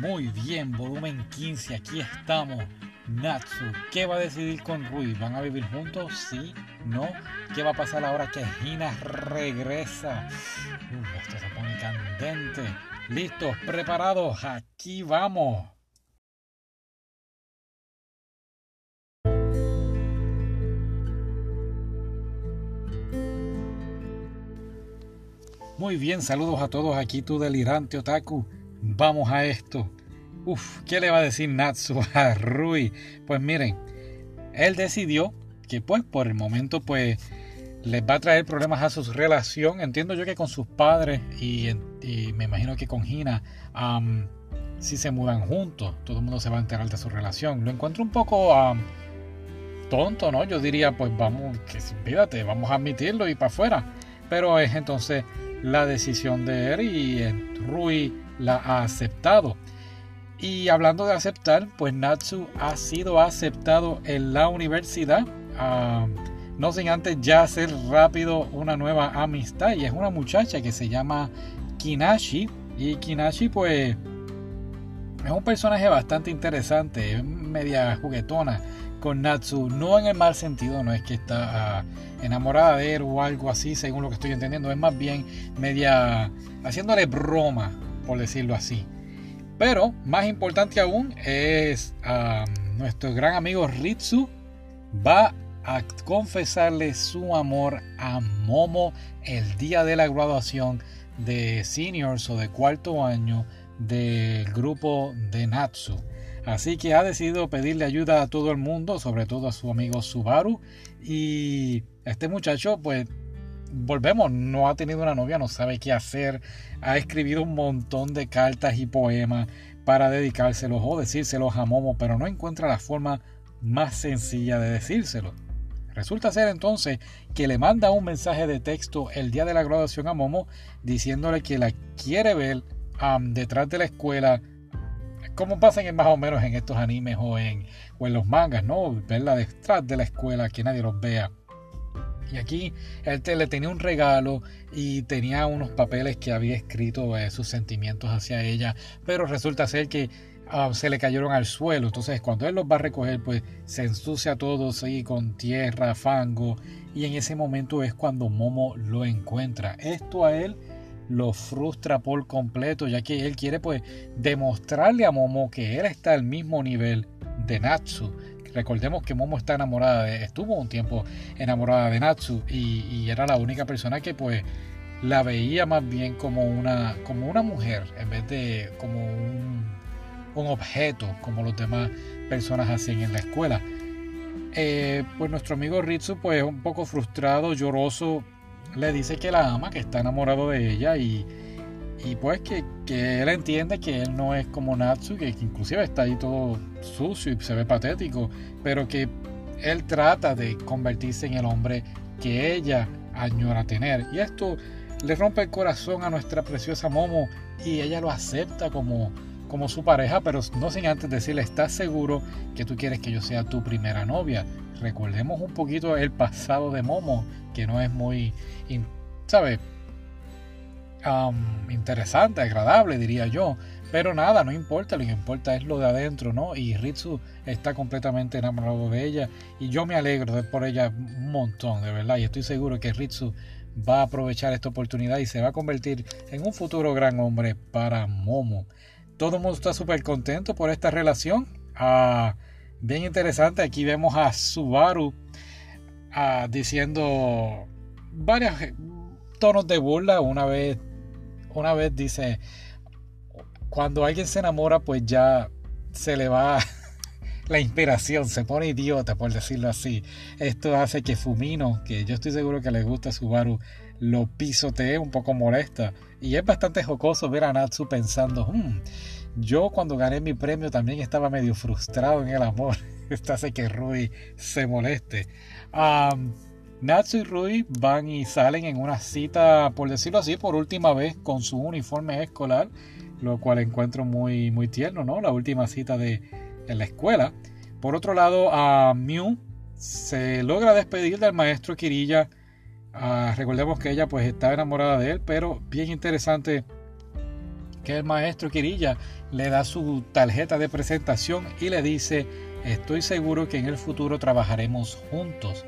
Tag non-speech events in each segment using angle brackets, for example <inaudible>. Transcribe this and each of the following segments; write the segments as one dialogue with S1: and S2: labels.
S1: Muy bien, volumen 15, aquí estamos. Natsu, ¿qué va a decidir con Rui? ¿Van a vivir juntos? ¿Sí? ¿No? ¿Qué va a pasar ahora que Hina regresa? esto se pone candente. ¿Listos? ¿Preparados? Aquí vamos. Muy bien, saludos a todos aquí, tu delirante otaku. Vamos a esto. Uf, ¿qué le va a decir Natsu <laughs> a Rui? Pues miren, él decidió que pues por el momento pues les va a traer problemas a su relación. Entiendo yo que con sus padres y, me imagino que con Hina, si se mudan juntos, todo el mundo se va a enterar de su relación. Lo encuentro un poco tonto, ¿no? Yo diría pues vamos, que fíjate, vamos a admitirlo y para afuera. Pero es entonces la decisión de él y Rui la ha aceptado. Y hablando de aceptar, pues Natsu ha sido aceptado en la universidad. Ah, no sin antes ya hacer rápido una nueva amistad. Y es una muchacha que se llama Kinashi. Y Kinashi pues es un personaje bastante interesante, media juguetona con Natsu, no en el mal sentido, no es que está ah, enamorada de él o algo así, según lo que estoy entendiendo, es más bien media haciéndole broma, por decirlo así. Pero más importante aún es ah, nuestro gran amigo Ritsu va a confesarle su amor a Momo el día de la graduación de seniors o de cuarto año del grupo de Natsu. Así que ha decidido pedirle ayuda a todo el mundo, sobre todo a su amigo Subaru. Y este muchacho, pues, volvemos, no ha tenido una novia, no sabe qué hacer. Ha escrito un montón de cartas y poemas para dedicárselos o decírselos a Momo, pero no encuentra la forma más sencilla de decírselo. Resulta ser entonces que le manda un mensaje de texto el día de la graduación a Momo diciéndole que la quiere ver detrás de la escuela como pasa en, más o menos en estos animes o en, o en los mangas, ¿no? Verla detrás de la escuela, que nadie los vea. Y aquí él le tenía un regalo y tenía unos papeles que había escrito eh, sus sentimientos hacia ella, pero resulta ser que ah, se le cayeron al suelo. Entonces cuando él los va a recoger, pues se ensucia todo así con tierra, fango, y en ese momento es cuando Momo lo encuentra. Esto a él lo frustra por completo, ya que él quiere pues demostrarle a Momo que él está al mismo nivel de Natsu. Recordemos que Momo está enamorada de, estuvo un tiempo enamorada de Natsu y, era la única persona que pues la veía más bien como una, como una mujer en vez de como un, un objeto como los demás personas hacían en la escuela. Eh, pues nuestro amigo Ritsu pues un poco frustrado, lloroso le dice que la ama, que está enamorado de ella y, pues que, él entiende que él no es como Natsu, que, inclusive está ahí todo sucio y se ve patético, pero que él trata de convertirse en el hombre que ella añora tener. Y esto le rompe el corazón a nuestra preciosa Momo y ella lo acepta como, como su pareja, pero no sin antes decirle, ¿estás seguro que tú quieres que yo sea tu primera novia? Recordemos un poquito el pasado de Momo, que no es muy, ¿sabes? Interesante, agradable, diría yo. Pero nada, no importa, lo que importa es lo de adentro, ¿no? Y Ritsu está completamente enamorado de ella y yo me alegro de por ella un montón, de verdad. Y estoy seguro que Ritsu va a aprovechar esta oportunidad y se va a convertir en un futuro gran hombre para Momo. Todo el mundo está súper contento por esta relación. Ah, bien interesante, aquí vemos a Subaru ah, diciendo varios tonos de burla. Una vez, una vez dice, cuando alguien se enamora, pues ya se le va <laughs> la inspiración, se pone idiota, por decirlo así. Esto hace que Fumino, que yo estoy seguro que le gusta Subaru, lo pisotee un poco molesta. Y es bastante jocoso ver a Natsu pensando, hmm, yo cuando gané mi premio también estaba medio frustrado en el amor. <laughs> Esto hace que Rui se moleste. Natsu y Rui van y salen en una cita, por decirlo así, por última vez con su uniforme escolar, lo cual encuentro muy, muy tierno, ¿no? La última cita de, la escuela. Por otro lado, a Mew se logra despedir del maestro Kirilla Ah, recordemos que ella pues estaba enamorada de él, pero bien interesante que el maestro Kirilla le da su tarjeta de presentación y le dice, estoy seguro que en el futuro trabajaremos juntos.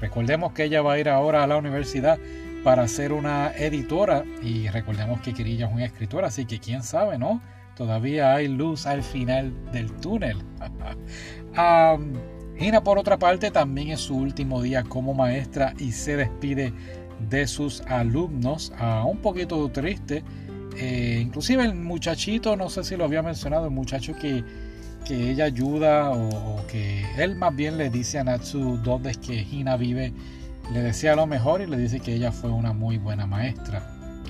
S1: Recordemos que ella va a ir ahora a la universidad para ser una editora y recordemos que Kirilla es un escritor, así que quién sabe, ¿no? Todavía hay luz al final del túnel. <laughs> Gina, por otra parte, también es su último día como maestra y se despide de sus alumnos. un poquito triste. Eh, inclusive el muchachito, no sé si lo había mencionado, el muchacho que, que ella ayuda o, que él más bien le dice a Natsu dónde es que Hina vive, le desea lo mejor y le dice que ella fue una muy buena maestra.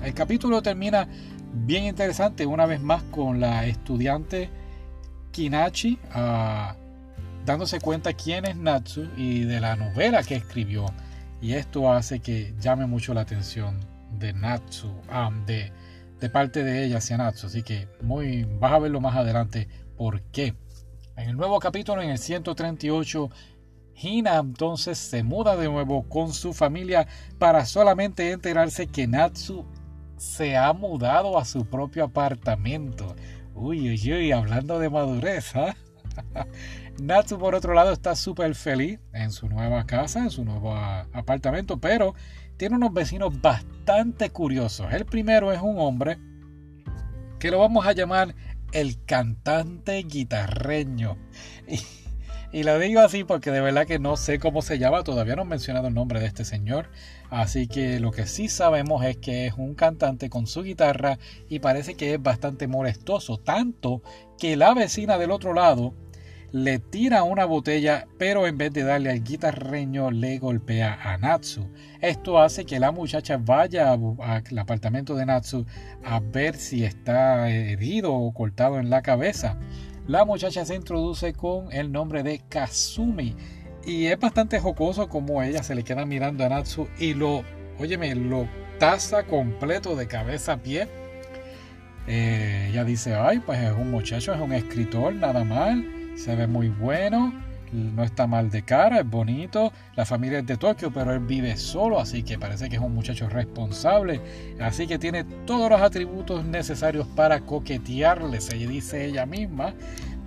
S1: El capítulo termina bien interesante una vez más con la estudiante Kinachi ah, dándose cuenta quién es Natsu y de la novela que escribió. Y esto hace que llame mucho la atención de Natsu, ah, de, de parte de ella hacia Natsu. Así que muy, vas a verlo más adelante por qué. En el nuevo capítulo, en el 138, Hina entonces se muda de nuevo con su familia para solamente enterarse que Natsu se ha mudado a su propio apartamento. Uy, uy, uy, hablando de madurez, ¿ah? <laughs> Natsu, por otro lado, está súper feliz en su nueva casa, en su nuevo apartamento, pero tiene unos vecinos bastante curiosos. El primero es un hombre que lo vamos a llamar el cantante guitarreño. Y y lo digo así porque de verdad que no sé cómo se llama, todavía no han mencionado el nombre de este señor. Así que lo que sí sabemos es que es un cantante con su guitarra y parece que es bastante molestoso, tanto que la vecina del otro lado le tira una botella, pero en vez de darle al guitarreño le golpea a Natsu. Esto hace que la muchacha vaya al apartamento de Natsu a ver si está herido o cortado en la cabeza la muchacha se introduce con el nombre de Kazumi. Y es bastante jocoso como ella se le queda mirando a Natsu y lo, óyeme, lo taza completo de cabeza a pie. Eh, ella dice, ay, pues es un muchacho, es un escritor, nada mal, se ve muy bueno no está mal de cara, es bonito. La familia es de Tokio, pero él vive solo, así que parece que es un muchacho responsable. Así que tiene todos los atributos necesarios para coquetearle, se dice ella misma.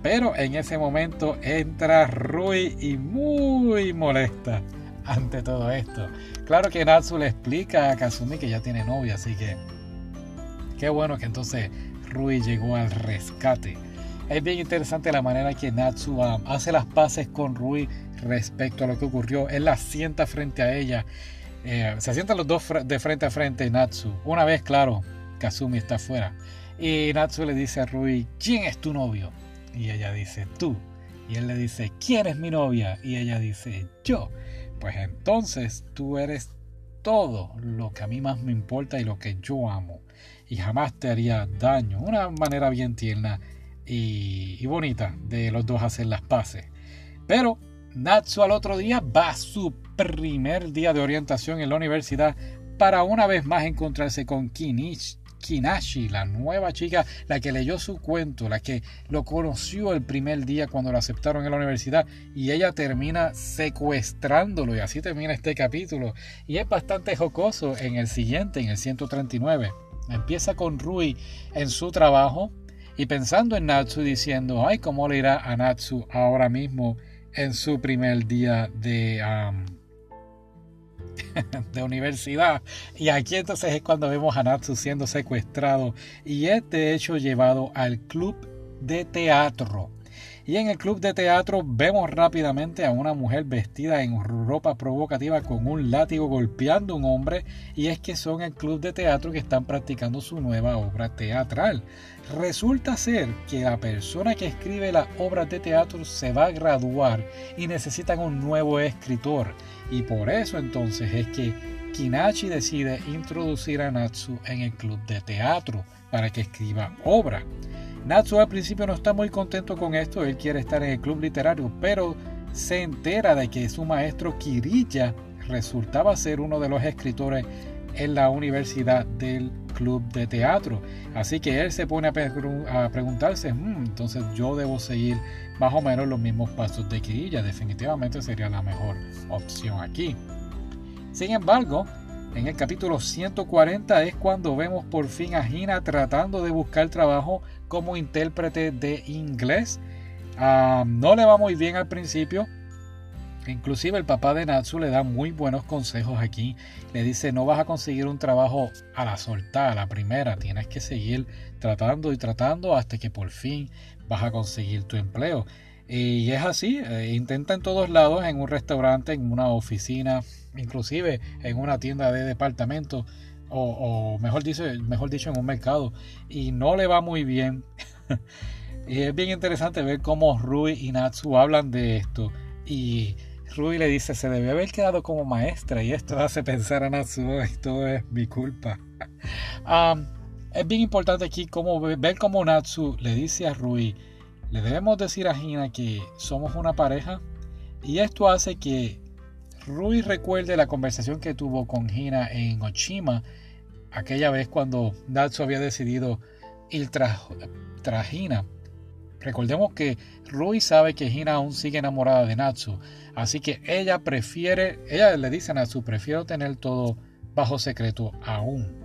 S1: Pero en ese momento entra Rui y muy molesta ante todo esto. Claro que Natsu le explica a Kazumi que ya tiene novia, así que qué bueno que entonces Rui llegó al rescate. Es bien interesante la manera que Natsu hace las paces con Rui respecto a lo que ocurrió. Él la sienta frente a ella. Eh, se sientan los dos de frente a frente Natsu. Una vez, claro, Kazumi está afuera. Y Natsu le dice a Rui, ¿quién es tu novio? Y ella dice, tú. Y él le dice, ¿quién es mi novia? Y ella dice, yo. Pues entonces tú eres todo lo que a mí más me importa y lo que yo amo. Y jamás te haría daño. Una manera bien tierna y, bonita de los dos hacer las paces. Pero Natsu al otro día va a su primer día de orientación en la universidad para una vez más encontrarse con Kinichi, Kinashi, la nueva chica, la que leyó su cuento, la que lo conoció el primer día cuando lo aceptaron en la universidad y ella termina secuestrándolo y así termina este capítulo y es bastante jocoso en el siguiente, en el 139. Empieza con Rui en su trabajo, y pensando en Natsu diciendo, ay, ¿cómo le irá a Natsu ahora mismo en su primer día de, <laughs> de universidad? Y aquí entonces es cuando vemos a Natsu siendo secuestrado y es de hecho llevado al club de teatro y en el club de teatro vemos rápidamente a una mujer vestida en ropa provocativa con un látigo golpeando a un hombre y es que son el club de teatro que están practicando su nueva obra teatral. Resulta ser que la persona que escribe la obra de teatro se va a graduar y necesitan un nuevo escritor y por eso entonces es que Kinachi decide introducir a Natsu en el club de teatro para que escriba obra. Natsu al principio no está muy contento con esto, él quiere estar en el club literario, pero se entera de que su maestro Kirilla resultaba ser uno de los escritores en la universidad del club de teatro. Así que él se pone a, preguntarse, hmm, entonces yo debo seguir más o menos los mismos pasos de Kirilla. Definitivamente sería la mejor opción aquí. Sin embargo, en el capítulo 140 es cuando vemos por fin a Hina tratando de buscar trabajo como intérprete de inglés. Ah, no le va muy bien al principio. Inclusive el papá de Natsu le da muy buenos consejos aquí. Le dice, no vas a conseguir un trabajo a la soltada, a la primera. Tienes que seguir tratando y tratando hasta que por fin vas a conseguir tu empleo. Y es así, eh, intenta en todos lados, en un restaurante, en una oficina, inclusive en una tienda de departamento, o, mejor, dicho, mejor dicho, en un mercado, y no le va muy bien. <laughs> y es bien interesante ver cómo Rui y Natsu hablan de esto. Y Rui le dice, se debe haber quedado como maestra, y esto hace pensar a Natsu, y todo es mi culpa. <laughs> es bien importante aquí cómo, ver cómo Natsu le dice a Rui, le debemos decir a Hina que somos una pareja y esto hace que Rui recuerde la conversación que tuvo con Hina en Ochima aquella vez cuando Natsu había decidido ir tras, Hina. Recordemos que Rui sabe que Hina aún sigue enamorada de Natsu, así que ella prefiere, ella le dice a Natsu, prefiero tener todo bajo secreto aún.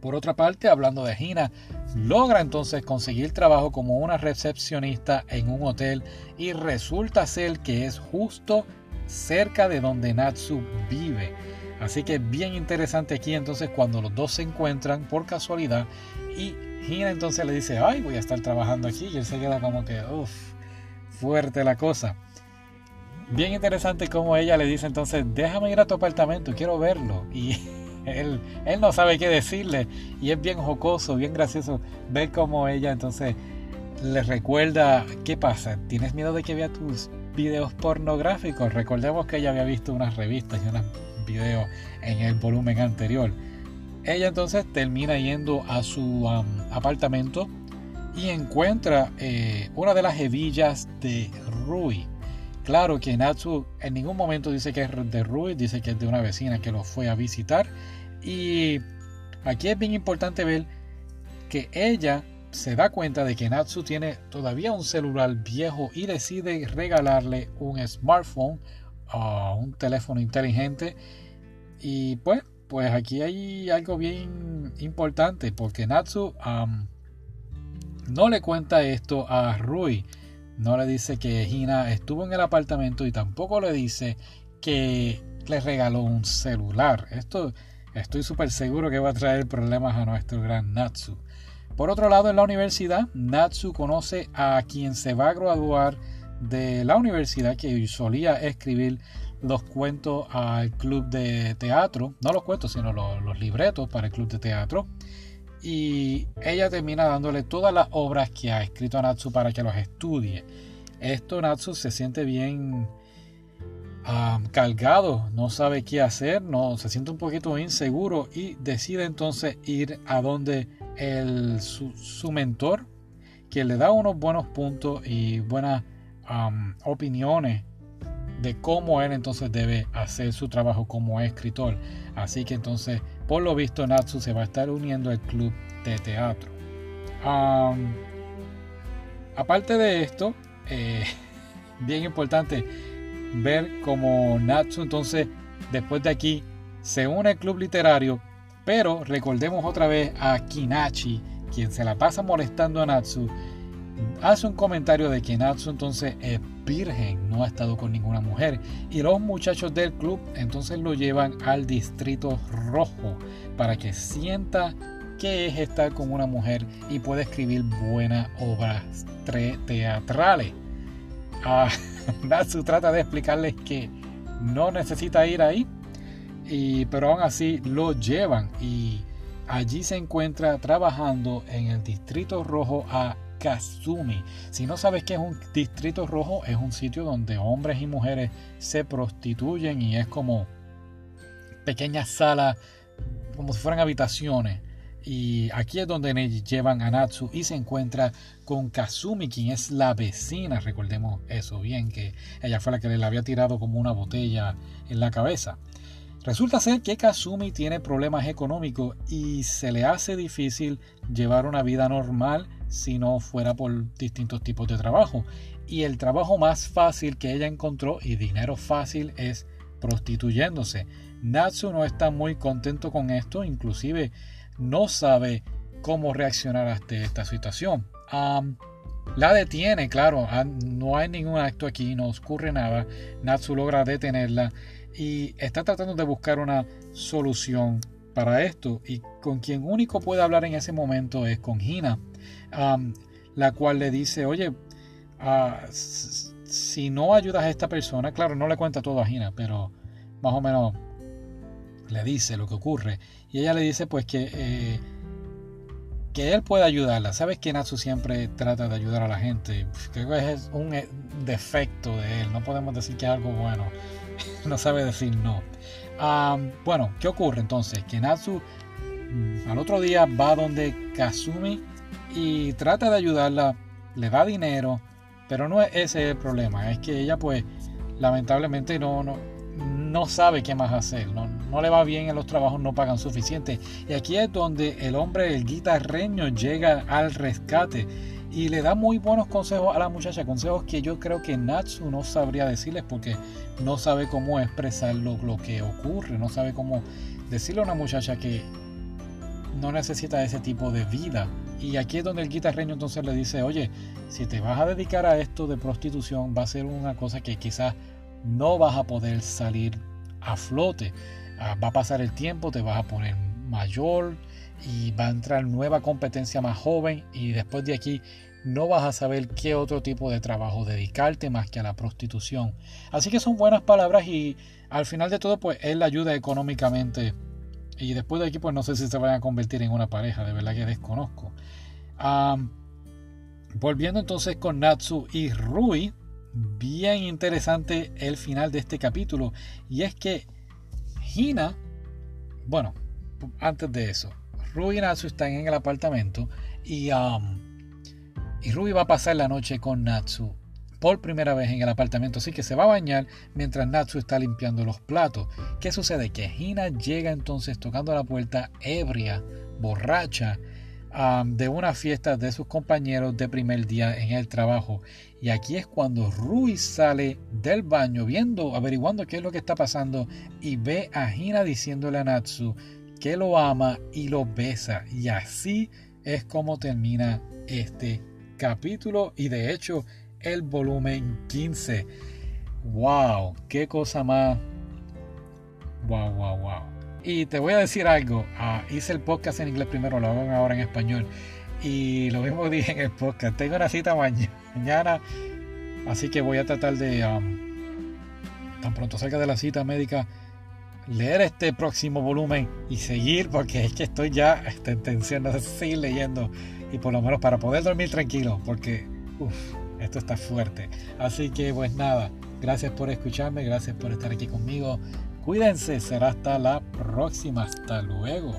S1: Por otra parte, hablando de Hina, logra entonces conseguir trabajo como una recepcionista en un hotel y resulta ser que es justo cerca de donde Natsu vive. Así que bien interesante aquí entonces cuando los dos se encuentran por casualidad y Hina entonces le dice, ay, voy a estar trabajando aquí y él se queda como que, uff, fuerte la cosa. Bien interesante como ella le dice entonces, déjame ir a tu apartamento, quiero verlo. <laughs> Y él, no sabe qué decirle y es bien jocoso, bien gracioso ver cómo ella entonces le recuerda qué pasa. ¿Tienes miedo de que vea tus videos pornográficos? Recordemos que ella había visto unas revistas y unos videos en el volumen anterior. Ella entonces termina yendo a su apartamento y encuentra eh, una de las hebillas de Rui. Claro que Natsu en ningún momento dice que es de Rui, dice que es de una vecina que lo fue a visitar. Y aquí es bien importante ver que ella se da cuenta de que Natsu tiene todavía un celular viejo y decide regalarle un smartphone o un teléfono inteligente. Y pues, pues aquí hay algo bien importante porque Natsu no le cuenta esto a Rui no le dice que Hina estuvo en el apartamento y tampoco le dice que le regaló un celular. Esto estoy súper seguro que va a traer problemas a nuestro gran Natsu. Por otro lado, en la universidad, Natsu conoce a quien se va a graduar de la universidad que solía escribir los cuentos al club de teatro, no los cuentos, sino los, libretos para el club de teatro y ella termina dándole todas las obras que ha escrito Natsu para que los estudie. Esto Natsu se siente bien um, cargado, no sabe qué hacer, no, se siente un poquito inseguro y decide entonces ir a donde el, su, mentor, que le da unos buenos puntos y buenas um, opiniones de cómo él entonces debe hacer su trabajo como escritor. Así que entonces por lo visto, Natsu se va a estar uniendo al club de teatro. aparte de esto, eh, <laughs> bien importante ver cómo Natsu entonces, después de aquí, se une al club literario, pero recordemos otra vez a Kinachi, quien se la pasa molestando a Natsu, hace un comentario de que Natsu entonces es virgen, no ha estado con ninguna mujer. Y los muchachos del club entonces lo llevan al distrito rojo para que sienta que es estar con una mujer y puede escribir buenas obras teatrales. Ah, <laughs> Natsu trata de explicarles que no necesita ir ahí, pero aún así lo llevan y allí se encuentra trabajando en el distrito rojo a Kazumi. Si no sabes qué es un distrito rojo, es un sitio donde hombres y mujeres se prostituyen y es como pequeñas salas, como si fueran habitaciones. Y aquí es donde llevan a Natsu y se encuentra con Kazumi, quien es la vecina. Recordemos eso bien, que ella fue la que le había tirado como una botella en la cabeza. Resulta ser que Kazumi tiene problemas económicos y se le hace difícil llevar una vida normal si no fuera por distintos tipos de trabajo. Y el trabajo más fácil que ella encontró y dinero fácil es prostituyéndose. Natsu no está muy contento con esto, inclusive no sabe cómo reaccionar ante esta situación. la detiene, claro, no hay ningún acto aquí, no ocurre nada. Natsu logra detenerla y está tratando de buscar una solución para esto y con quien único puede hablar en ese momento es con Hina, la cual le dice, oye, ah, si no ayudas a esta persona, claro, no le cuenta todo a Hina, pero más o menos le dice lo que ocurre y ella le dice pues que eh, que él puede ayudarla. Sabes que Natsu siempre trata de ayudar a la gente. Creo que es un eh, defecto de él. No podemos decir que es algo bueno. <laughs> no sabe decir no. bueno, ¿qué ocurre entonces? Que Natsu mm, al otro día va donde Kazumi y trata de ayudarla, le da dinero, pero no es ese el problema, es que ella pues lamentablemente no, no, no sabe qué más hacer, no, no le va bien en los trabajos, no pagan suficiente. Y aquí es donde el hombre, el guitarreño, llega al rescate y le da muy buenos consejos a la muchacha, consejos que yo creo que Natsu no sabría decirles porque no sabe cómo expresar lo, que ocurre, no sabe cómo decirle a una muchacha que no necesita ese tipo de vida. Y aquí es donde el guitarreño entonces le dice, oye, si te vas a dedicar a esto de prostitución, va a ser una cosa que quizás no vas a poder salir a flote. Ah, va a pasar el tiempo, te vas a poner mayor, y va a entrar nueva competencia más joven y después de aquí no vas a saber qué otro tipo de trabajo dedicarte más que a la prostitución. Así que son buenas palabras y al final de todo pues él ayuda económicamente y después de aquí pues no sé si se van a convertir en una pareja, de verdad que desconozco. volviendo entonces con Natsu y Rui, bien interesante el final de este capítulo y es que Hina, bueno, antes de eso, Ruby y Natsu están en el apartamento y, um, y va a pasar la noche con Natsu por primera vez en el apartamento, así que se va a bañar mientras Natsu está limpiando los platos. ¿Qué sucede? Que Hina llega entonces tocando la puerta ebria, borracha, um, de una fiesta de sus compañeros de primer día en el trabajo. Y aquí es cuando Rui sale del baño, viendo, averiguando qué es lo que está pasando, y ve a Hina diciéndole a Natsu que lo ama y lo besa. Y así es como termina este capítulo y de hecho el volumen 15. ¡Wow! ¡Qué cosa más! ¡Wow, wow, wow! Y te voy a decir algo. Ah, hice el podcast en inglés primero, lo hago ahora en español. Y lo mismo <laughs> dije en el podcast. Tengo una cita mañana. Así que voy a tratar de... Tan pronto salga de la cita médica leer este próximo volumen y seguir, porque es que estoy ya esta intención de seguir leyendo y por lo menos para poder dormir tranquilo, porque esto está fuerte. Así que pues nada, gracias por escucharme, gracias por estar aquí conmigo. Cuídense, será hasta la próxima. Hasta luego.